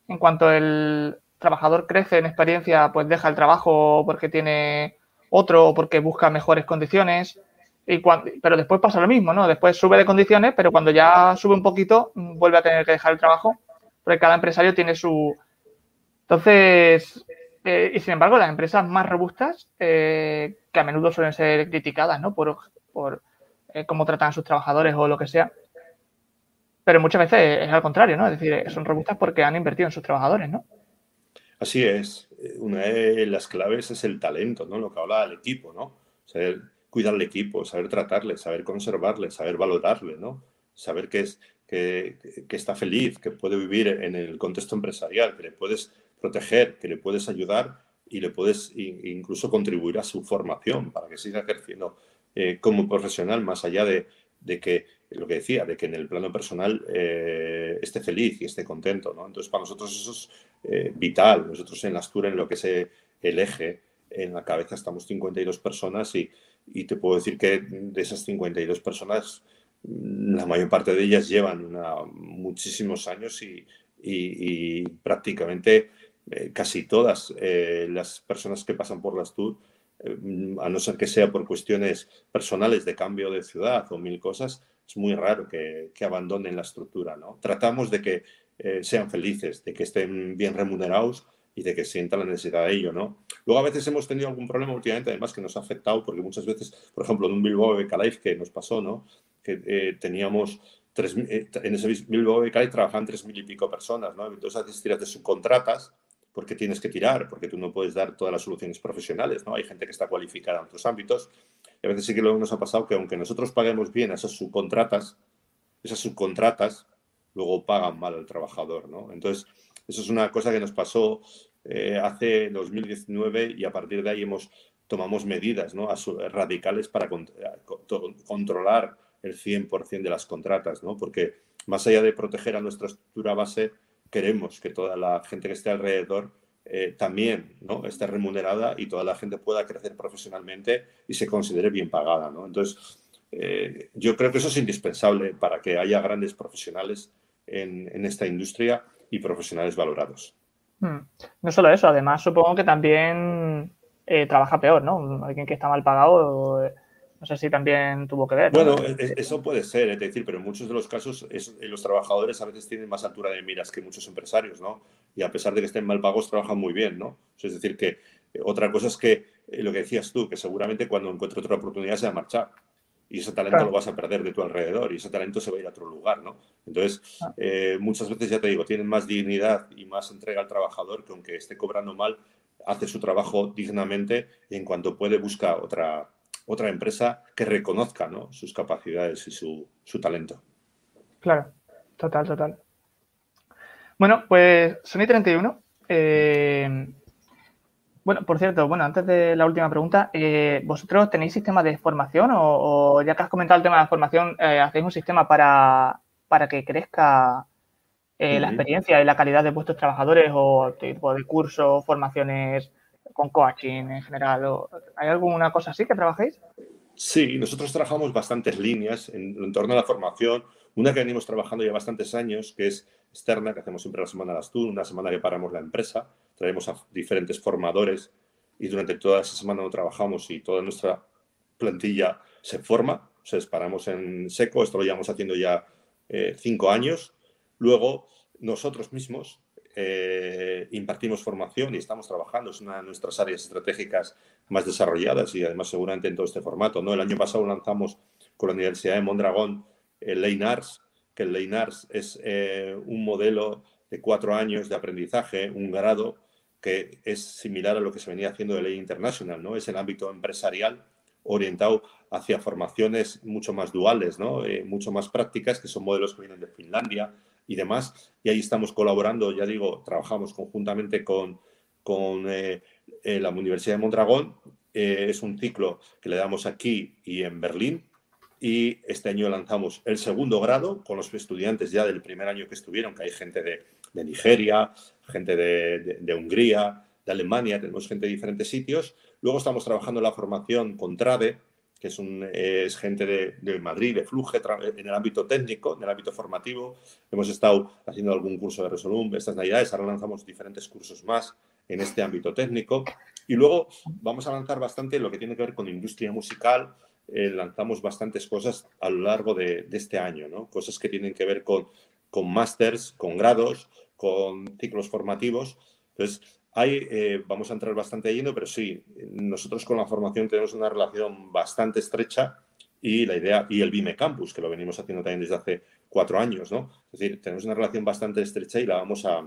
En cuanto el, trabajador crece en experiencia, pues deja el trabajo porque tiene otro o porque busca mejores condiciones. Y pero después pasa lo mismo, ¿no? Después sube de condiciones, pero cuando ya sube un poquito, mm, vuelve a tener que dejar el trabajo, porque cada empresario tiene su... Entonces, eh, y sin embargo, las empresas más robustas, eh, que a menudo suelen ser criticadas, ¿no? Por, por eh, cómo tratan a sus trabajadores o lo que sea. Pero muchas veces es al contrario, ¿no? Es decir, son robustas porque han invertido en sus trabajadores, ¿no? Así es. Una de las claves es el talento, ¿no? Lo que habla del equipo, ¿no? Saber cuidar el equipo, saber tratarle, saber conservarle, saber valorarle, ¿no? Saber que, es, que, está feliz, que puede vivir en el contexto empresarial, que le puedes proteger, que le puedes ayudar y le puedes incluso contribuir a su formación para que siga ejerciendo eh, como profesional más allá de, de que lo que decía, de que en el plano personal eh, esté feliz y esté contento. ¿no? Entonces, para nosotros eso es eh, vital. Nosotros en Astur, en lo que es el eje, en la cabeza estamos 52 personas y, y, te puedo decir que de esas 52 personas, mm, la mayor parte de ellas llevan una, muchísimos años y, y, prácticamente eh, casi todas las personas que pasan por la Astur a no ser que sea por cuestiones personales de cambio de ciudad o mil cosas, es muy raro que, abandonen la estructura. ¿no? Tratamos de que eh, sean felices, de que estén bien remunerados y de que sientan la necesidad de ello. ¿no? Luego a veces hemos tenido algún problema últimamente, además que nos ha afectado, porque muchas veces, por ejemplo, en un Bilbao Life que nos pasó, ¿no? que eh, teníamos eh, en ese Bilbao Becaria trabajan tres mil y pico personas, ¿no? Entonces a veces tiras de subcontratas porque tienes que tirar, porque tú no puedes dar todas las soluciones profesionales, ¿no? Hay gente que está cualificada en otros ámbitos. Y a veces sí que lo nos ha pasado que aunque nosotros paguemos bien a esas subcontratas, esas subcontratas luego pagan mal al trabajador, ¿no? Entonces, eso es una cosa que nos pasó eh, hace 2019 y a partir de ahí hemos tomamos medidas ¿no? radicales para controlar el 100% de las contratas, ¿no? porque más allá de proteger a nuestra estructura base, queremos que toda la gente que esté alrededor eh, también ¿no? esté remunerada y toda la gente pueda crecer profesionalmente y se considere bien pagada. ¿no? Entonces, eh, yo creo que eso es indispensable para que haya grandes profesionales en, esta industria y profesionales valorados. Hmm. No solo eso, además supongo que también eh, trabaja peor, ¿no? Alguien que está mal pagado no sé si también tuvo que ver. Bueno, e, e, eso puede ser, es decir, pero en muchos de los casos eh, los trabajadores a veces tienen más altura de miras que muchos empresarios, ¿no? Y a pesar de que estén mal pagos, trabajan muy bien, ¿no? Es decir, que eh, otra cosa es que eh, lo que decías tú, que seguramente cuando encuentre otra oportunidad se va a marchar. Y ese talento lo vas a perder de tu alrededor y ese talento se va a ir a otro lugar, ¿no? Entonces, ah. muchas veces, ya te digo, tienen más dignidad y más entrega al trabajador que aunque esté cobrando mal, hace su trabajo dignamente y en cuanto puede busca otra, otra empresa que reconozca sus capacidades y su, talento. Claro, total, total. Bueno, pues Sony 31. Eh, bueno, por cierto, bueno, antes de la última pregunta, eh, ¿vosotros tenéis sistema de formación o, ya que has comentado el tema de la formación, eh, hacéis un sistema para, que crezca la experiencia y la calidad de vuestros trabajadores o tipo de cursos, formaciones con coaching en general? ¿o ¿Hay alguna cosa así que trabajéis? Sí, nosotros trabajamos bastantes líneas en, torno a la formación. Una que venimos trabajando ya bastantes años, que es externa, que hacemos siempre la semana de Astún, una semana que paramos la empresa, traemos a diferentes formadores y durante toda esa semana no trabajamos y toda nuestra plantilla se forma, o sea, paramos en seco, esto lo llevamos haciendo ya eh, cinco años. Luego, nosotros mismos eh, impartimos formación y estamos trabajando, es una de nuestras áreas estratégicas más desarrolladas y además seguramente en todo este formato. ¿no? El año pasado lanzamos con la Universidad de Mondragón el Leinars, que el Leinars es eh, un modelo de cuatro años de aprendizaje, un grado que es similar a lo que se venía haciendo de Ley International, ¿no? Es el ámbito empresarial orientado hacia formaciones mucho más duales, ¿no? Eh, mucho más prácticas, que son modelos que vienen de Finlandia, y demás. Y ahí estamos colaborando, ya digo, trabajamos conjuntamente con, con eh, eh, la Universidad de Mondragón. Eh, es un ciclo que le damos aquí y en Berlín. Y este año lanzamos el segundo grado con los estudiantes ya del primer año que estuvieron, que hay gente de, de Nigeria, gente de, de, Hungría, de Alemania, tenemos gente de diferentes sitios. Luego estamos trabajando la formación con TRADE, que es, gente de, Madrid, de Fluge, en el ámbito técnico, en el ámbito formativo. Hemos estado haciendo algún curso de Resolum estas navidades, ahora lanzamos diferentes cursos más en este ámbito técnico. Y luego vamos a lanzar bastante lo que tiene que ver con industria musical. Eh, lanzamos bastantes cosas a lo largo de, este año, ¿no? cosas que tienen que ver con, con másters, con grados, con ciclos formativos. Entonces, Ahí eh, vamos a entrar bastante lleno, pero sí, nosotros con la formación tenemos una relación bastante estrecha y la idea, y el BIME Campus, que lo venimos haciendo también desde hace cuatro años, ¿no? Es decir, tenemos una relación bastante estrecha y la vamos a,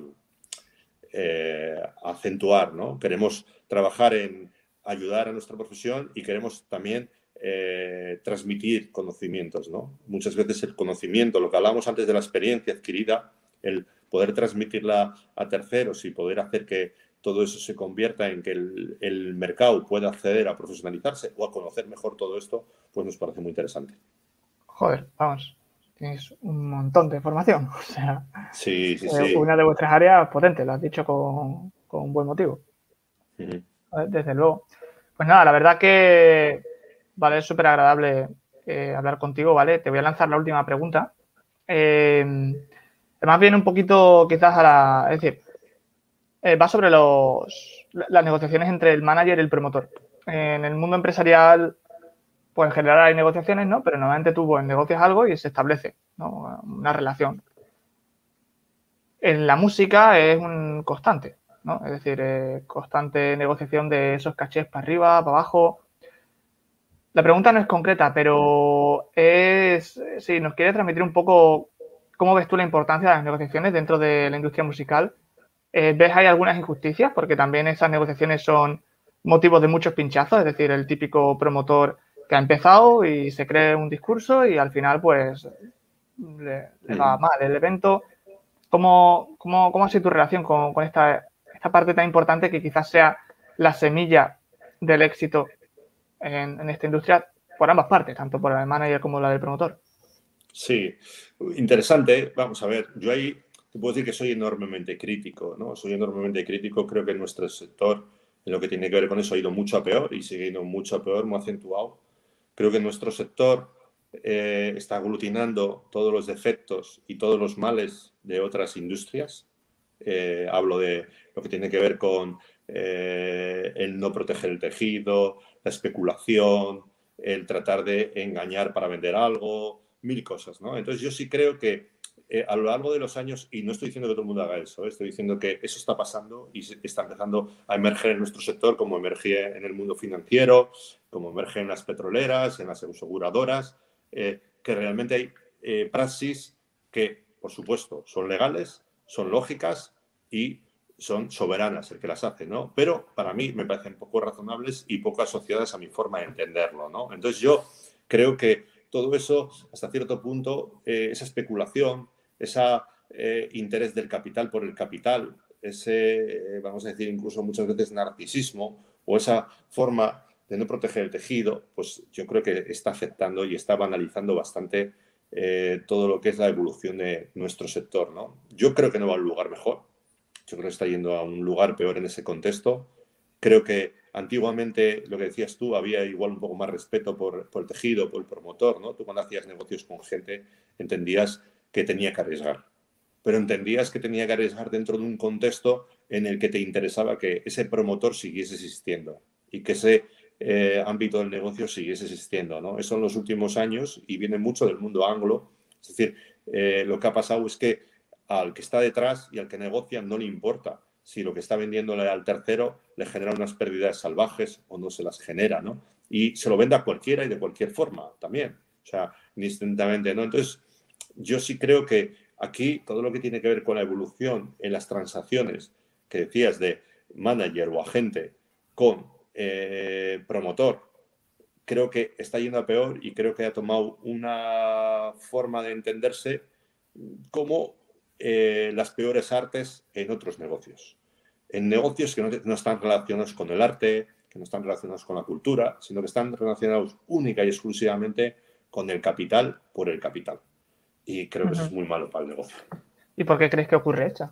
eh, acentuar, ¿no? Queremos trabajar en ayudar a nuestra profesión y queremos también eh, transmitir conocimientos, ¿no? Muchas veces el conocimiento, lo que hablamos antes de la experiencia adquirida, el poder transmitirla a terceros y poder hacer que todo eso se convierta en que el, mercado pueda acceder a profesionalizarse o a conocer mejor todo esto, pues nos parece muy interesante. Joder, vamos, tienes un montón de información. [laughs] O sea, sí, sí, eh, una de vuestras áreas potente, lo has dicho con, con buen motivo. Desde luego. Pues nada, la verdad que vale, es súper agradable eh, hablar contigo, ¿vale? Te voy a lanzar la última pregunta. Eh, más bien un poquito quizás a la... Es decir, eh, va sobre los, las negociaciones entre el manager y el promotor. En el mundo empresarial, pues en general hay negociaciones, ¿no? Pero normalmente tú pues, negocias algo y se establece una relación. En la música es un constante, ¿no? Es decir, constante negociación de esos cachés para arriba, para abajo. la pregunta no es concreta, pero es si nos quiere transmitir un poco cómo ves tú la importancia de las negociaciones dentro de la industria musical. Eh, ¿Ves hay algunas injusticias? Porque también esas negociaciones son motivos de muchos pinchazos, es decir, el típico promotor que ha empezado y se cree un discurso y al final pues le, va mal el evento. ¿Cómo, cómo, cómo ha sido tu relación con, con esta, esta parte tan importante que quizás sea la semilla del éxito en, esta industria por ambas partes, tanto por el manager como la del promotor. Sí, interesante. Vamos a ver, yo ahí te puedo decir que soy enormemente crítico, ¿no? Soy enormemente crítico. Creo que nuestro sector, en lo que tiene que ver con eso, ha ido mucho a peor y sigue yendo mucho a peor, muy acentuado. Creo que nuestro sector eh, está aglutinando todos los defectos y todos los males de otras industrias. Eh, hablo de lo que tiene que ver con eh, el no proteger el tejido, la especulación, el tratar de engañar para vender algo, mil cosas, ¿no? Entonces yo sí creo que eh, a lo largo de los años, y no estoy diciendo que todo el mundo haga eso, ¿eh? estoy diciendo que eso está pasando y está empezando a emerger en nuestro sector, como emerge en el mundo financiero, como emerge en las petroleras, en las aseguradoras, que realmente hay praxis que, por supuesto, son legales, son lógicas y son soberanas el que las hace, ¿no? Pero para mí me parecen poco razonables y poco asociadas a mi forma de entenderlo, ¿no? Entonces yo creo que todo eso, hasta cierto punto, eh, esa especulación, ese eh, interés del capital por el capital, ese, eh, vamos a decir, incluso muchas veces narcisismo o esa forma de no proteger el tejido, pues yo creo que está afectando y está banalizando bastante todo lo que es la evolución de nuestro sector, ¿no? Yo creo que no va a un lugar mejor yo creo que está yendo a un lugar peor en ese contexto. Creo que antiguamente, lo que decías tú, había igual un poco más respeto por, el tejido, por el promotor, ¿no? Tú cuando hacías negocios con gente entendías que tenía que arriesgar, pero entendías que tenía que arriesgar dentro de un contexto en el que te interesaba que ese promotor siguiese existiendo y que ese eh, ámbito del negocio siguiese existiendo, ¿no? Eso en los últimos años y viene mucho del mundo anglo, es decir, eh, lo que ha pasado es que al que está detrás y al que negocia no le importa si lo que está vendiéndole al tercero le genera unas pérdidas salvajes o no se las genera, ¿no? Y se lo vende a cualquiera y de cualquier forma también, o sea, indistintamente, ¿no? Entonces, yo sí creo que aquí todo lo que tiene que ver con la evolución en las transacciones que decías de manager o agente con eh, promotor, creo que está yendo a peor y creo que ha tomado una forma de entenderse como eh, las peores artes en otros negocios. En negocios que no, están relacionados con el arte, que no están relacionados con la cultura, sino que están relacionados única y exclusivamente con el capital por el capital. Y creo que eso es muy malo para el negocio. ¿Y por qué crees que ocurre esto?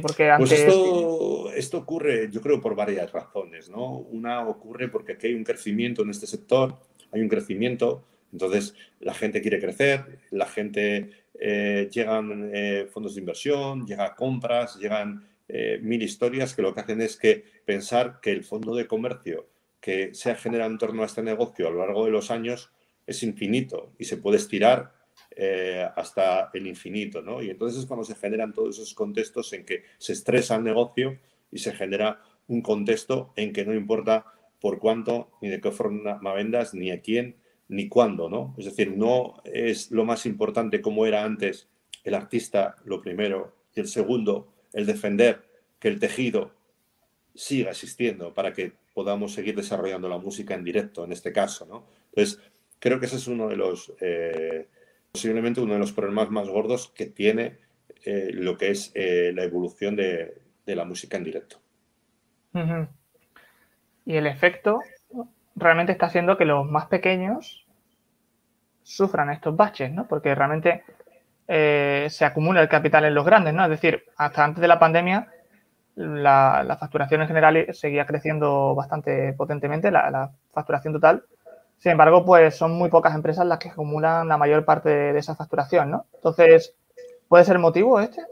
porque Pues esto, esto ocurre, yo creo, por varias razones. ¿no? Una ocurre porque aquí hay un crecimiento en este sector, hay un crecimiento, entonces la gente quiere crecer, la gente eh, llegan eh, fondos de inversión, llegan compras, llegan eh, mil historias que lo que hacen es que pensar que el fondo de comercio que se ha generado en torno a este negocio a lo largo de los años es infinito y se puede estirar hasta el infinito, ¿no? Y entonces es cuando se generan todos esos contextos en que se estresa el negocio y se genera un contexto en que no importa por cuánto, ni de qué forma vendas, ni a quién, ni cuándo, ¿no? Es decir, no es lo más importante como era antes el artista, lo primero, y el segundo, el defender que el tejido siga existiendo para que podamos seguir desarrollando la música en directo, en este caso, ¿no? Entonces, creo que ese es uno de los, eh, posiblemente uno de los problemas más gordos que tiene eh, lo que es eh, la evolución de, la música en directo. Y el efecto realmente está haciendo que los más pequeños sufran estos baches, ¿no? Porque realmente eh, se acumula el capital en los grandes, ¿no? Es decir, hasta antes de la pandemia la, facturación en general seguía creciendo bastante potentemente, la, facturación total. Sin embargo, pues son muy pocas empresas las que acumulan la mayor parte de, esa facturación, ¿no? Entonces, ¿puede ser motivo este?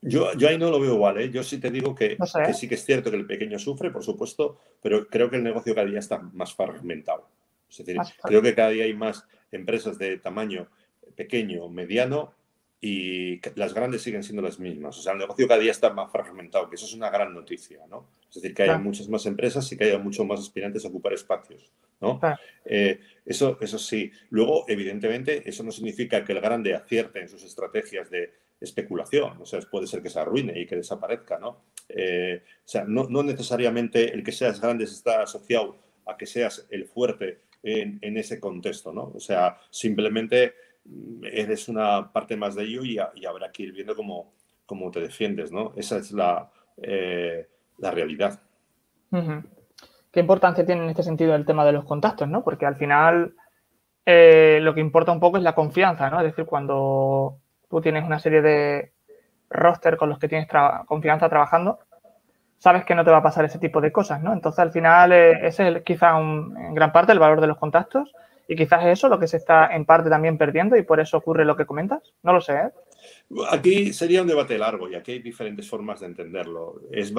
Yo, ahí no lo veo igual, ¿eh? Yo sí te digo que, sí que es cierto que el pequeño sufre, por supuesto, pero creo que el negocio cada día está más fragmentado. Es decir, creo que cada día hay más empresas de tamaño pequeño, mediano y las grandes siguen siendo las mismas. O sea, el negocio cada día está más fragmentado, que eso es una gran noticia, ¿no? Es decir, que haya muchas más empresas y que haya muchos más aspirantes a ocupar espacios, ¿no? Eh, eso, eso sí. Luego, evidentemente, eso no significa que el grande acierte en sus estrategias de especulación. O sea, puede ser que se arruine y que desaparezca, ¿no? Eh, o sea, no, no, necesariamente el que seas grande está asociado a que seas el fuerte en, en ese contexto, ¿no? O sea, simplemente eres una parte más de ello y, habrá que ir viendo cómo, cómo, te defiendes, ¿no? Esa es la, eh, la realidad. ¿Qué importancia tiene en este sentido el tema de los contactos, no? Porque al final eh, lo que importa un poco es la confianza, ¿no? Es decir, cuando tú tienes una serie de roster con los que tienes confianza trabajando, sabes que no te va a pasar ese tipo de cosas, ¿no? Entonces, al final, eh, ese es quizá en gran parte el valor de los contactos y quizás es eso lo que se está en parte también perdiendo y por eso ocurre lo que comentas. No lo sé. ¿eh? Aquí sería un debate largo y aquí hay diferentes formas de entenderlo. Es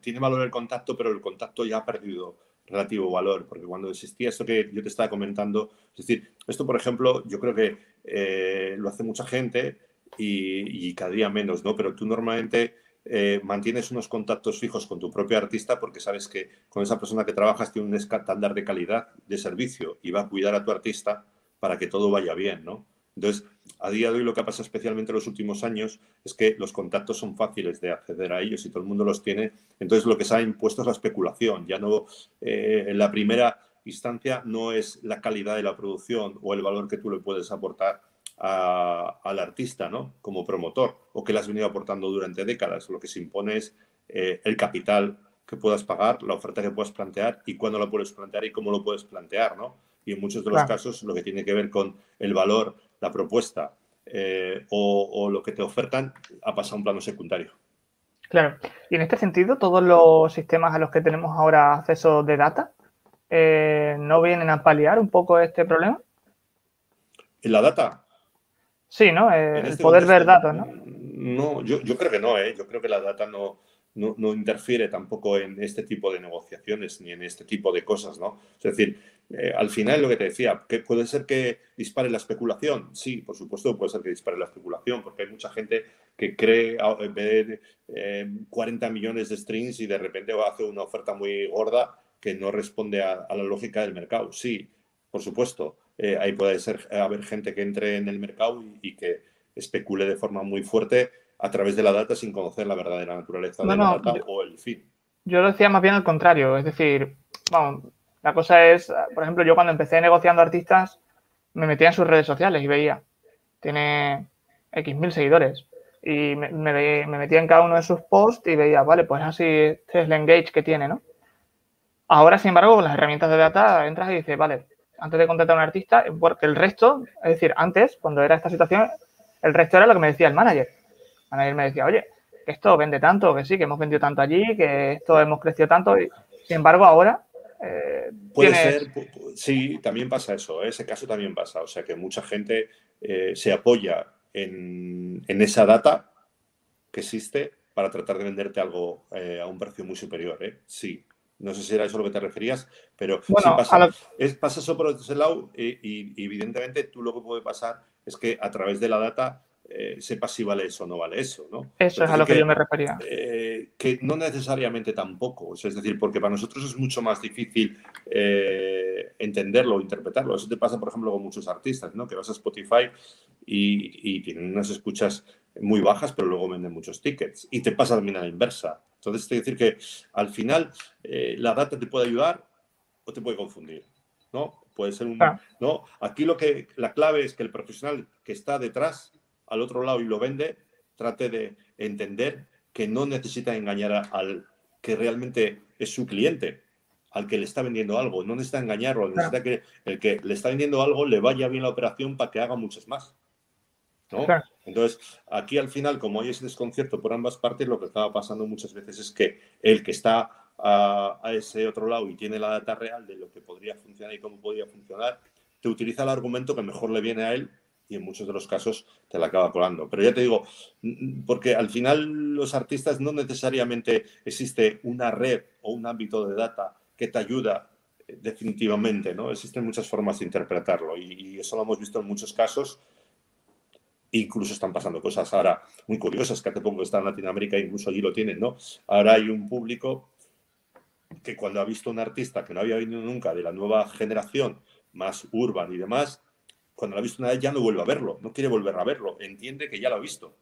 tiene valor el contacto, pero el contacto ya ha perdido relativo valor, porque cuando existía esto que yo te estaba comentando, es decir, esto por ejemplo, yo creo que eh, lo hace mucha gente y, cada día menos, ¿no? Pero tú normalmente eh, mantienes unos contactos fijos con tu propio artista porque sabes que con esa persona que trabajas tiene un estándar de calidad de servicio y va a cuidar a tu artista para que todo vaya bien, ¿no? Entonces, a día de hoy lo que pasa especialmente en los últimos años es que los contactos son fáciles de acceder a ellos y todo el mundo los tiene. Entonces, lo que se ha impuesto es la especulación. Ya no, eh, en la primera instancia no es la calidad de la producción o el valor que tú le puedes aportar al artista, ¿no? Como promotor, o que le has venido aportando durante décadas. Lo que se impone es eh, el capital que puedas pagar, la oferta que puedas plantear y cuándo la puedes plantear y cómo lo puedes plantear, ¿no? Y en muchos de los casos lo que tiene que ver con el valor, la propuesta eh, o, lo que te ofertan ha pasado a un plano secundario. Claro. Y en este sentido, todos los sistemas a los que tenemos ahora acceso de data, eh, ¿no vienen a paliar un poco este problema? ¿En la data? Sí, ¿no? el este poder ver datos, ¿no? No, yo, yo, creo que no, ¿eh? Yo creo que la data no, no, interfiere tampoco en este tipo de negociaciones ni en este tipo de cosas, ¿no? Es decir, eh, al final lo que te decía, que puede ser que dispare la especulación. Sí, por supuesto puede ser que dispare la especulación, porque hay mucha gente que cree ver 40 eh, millones de strings y de repente va a hacer una oferta muy gorda que no responde a la lógica del mercado. Sí, por supuesto. Eh, ahí puede ser, haber gente que entre en el mercado y, que especule de forma muy fuerte a través de la data sin conocer la verdadera naturaleza de la data o el fin. Yo lo decía más bien al contrario, es decir, vamos, la cosa es, por ejemplo, yo cuando empecé negociando artistas, me metía en sus redes sociales y veía, tiene X mil seguidores. Y me, me, metía en cada uno de sus posts y veía, vale, pues así, este es el engage que tiene, ¿no? Ahora, sin embargo, con las herramientas de data entras y dices, vale, antes de contratar a un artista, porque el resto, es decir, antes, cuando era esta situación, el resto era lo que me decía el manager. El manager me decía, oye, que esto vende tanto, que sí, que hemos vendido tanto allí, que esto hemos crecido tanto. Y, sin embargo, ahora. Eh, Puede ser, sí, también pasa eso, ¿eh? ese caso también pasa. O sea, que mucha gente eh, se apoya en, en, esa data que existe para tratar de venderte algo a un precio muy superior. Sí, no sé si era eso a lo que te referías, pero pasa, es, pasa eso por ese lado y, evidentemente tú lo que puede pasar es que a través de la data eh, sepas si vale eso o no vale eso, ¿no? Eso es a lo que, yo me refería. Eh, que no necesariamente tampoco, es decir, porque para nosotros es mucho más difícil eh, entenderlo o interpretarlo. Eso te pasa, por ejemplo, con muchos artistas, ¿no? Que vas a Spotify y, y tienen unas escuchas muy bajas, pero luego venden muchos tickets. Y te pasa también a la inversa. Entonces, te decir que al final eh, la data te puede ayudar o te puede confundir, ¿no? Puede ser un... ¿no? Aquí lo que, la clave es que el profesional que está detrás, al otro lado y lo vende, trate de entender que no necesita engañar al que realmente es su cliente, al que le está vendiendo algo. No necesita engañarlo, necesita que el que le está vendiendo algo le vaya bien la operación para que haga muchas más. Entonces, aquí al final, como hay ese desconcierto por ambas partes, lo que estaba pasando muchas veces es que el que está a, ese otro lado y tiene la data real de lo que podría funcionar y cómo podría funcionar, te utiliza el argumento que mejor le viene a él y en muchos de los casos te la acaba colando. Pero ya te digo, porque al final los artistas no necesariamente existe una red o un ámbito de data que te ayuda eh, definitivamente, ¿no? Existen muchas formas de interpretarlo y, y eso lo hemos visto en muchos casos Incluso están pasando cosas ahora muy curiosas, que hace poco está en Latinoamérica, incluso allí lo tienen, ¿no? Ahora hay un público que cuando ha visto un artista que no había venido nunca de la nueva generación, más urban y demás, cuando lo ha visto una vez ya no vuelve a verlo, no quiere volver a verlo, entiende que ya lo ha visto.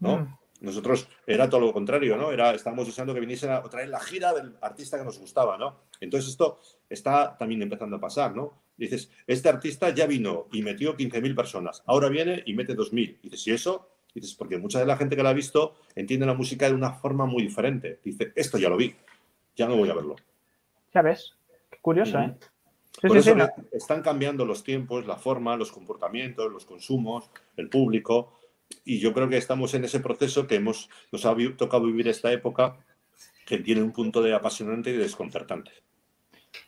¿no? Mm. Nosotros era todo lo contrario, ¿no? Era, estábamos deseando que viniese otra vez la gira del artista que nos gustaba, ¿no? Entonces esto está también empezando a pasar, ¿no? Dices, este artista ya vino y metió 15.000 personas, ahora viene y mete 2.000. Dices, ¿y eso? Dices, porque mucha de la gente que la ha visto entiende la música de una forma muy diferente. Dice, esto ya lo vi, ya no voy a verlo. Ya ves, qué curioso, ¿eh? Por eso están cambiando los tiempos, la forma, los comportamientos, los consumos, el público y yo creo que estamos en ese proceso que hemos, nos ha tocado vivir esta época que tiene un punto de apasionante y desconcertante.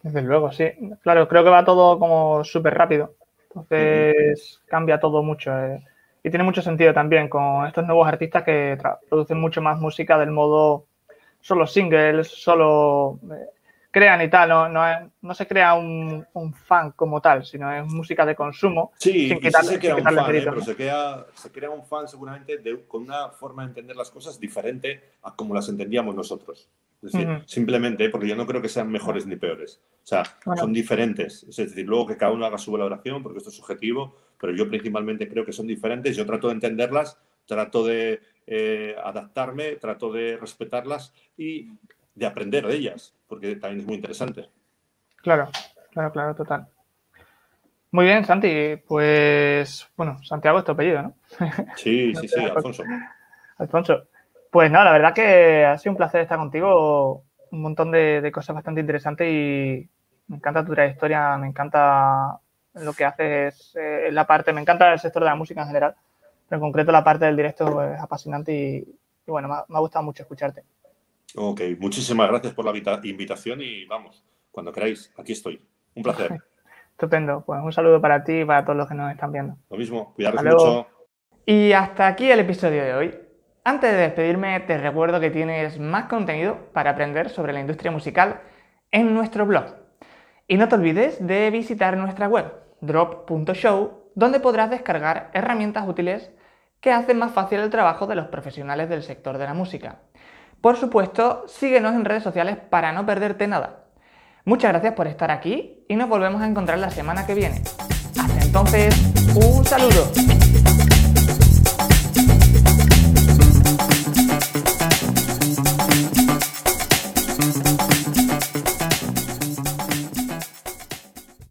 Desde luego, sí. Claro, creo que va todo como súper rápido. Entonces cambia todo mucho. Eh. Y tiene mucho sentido también con estos nuevos artistas que producen mucho más música del modo solo singles, solo eh, crean y tal, no, no, no se crea un, un, fan como tal, sino es música de consumo. Sí, sin quitarle, sí se crea un fan, ¿eh? pero se crea, se crea, un fan seguramente con una forma de entender las cosas diferente a como las entendíamos nosotros. Es decir, simplemente, porque yo no creo que sean mejores ni peores. O sea, son diferentes. Es decir, luego que cada uno haga su valoración, porque esto es subjetivo, pero yo principalmente creo que son diferentes. Yo trato de entenderlas, trato de eh, adaptarme, trato de respetarlas y de aprender de ellas, porque también es muy interesante. Claro, claro, claro, total. Muy bien, Santi. Pues, bueno, Santiago es tu apellido, ¿no? [laughs] Sí, sí, sí, Alfonso. Alfonso. Pues nada, la verdad que ha sido un placer estar contigo. Un montón de, cosas bastante interesantes y me encanta tu trayectoria, me encanta lo que haces, eh, la parte, me encanta el sector de la música en general, pero en concreto la parte del directo es apasionante y, bueno, me ha gustado mucho escucharte. Ok, muchísimas gracias por la invitación y vamos, cuando queráis, aquí estoy. Un placer. [laughs] Estupendo, pues un saludo para ti y para todos los que nos están viendo. Lo mismo, cuidaros mucho. Y hasta aquí el episodio de hoy. Antes de despedirme, te recuerdo que tienes más contenido para aprender sobre la industria musical en nuestro blog. Y no te olvides de visitar nuestra web, drop.show, donde podrás descargar herramientas útiles que hacen más fácil el trabajo de los profesionales del sector de la música. Por supuesto, síguenos en redes sociales para no perderte nada. Muchas gracias por estar aquí y nos volvemos a encontrar la semana que viene. Hasta entonces, un saludo.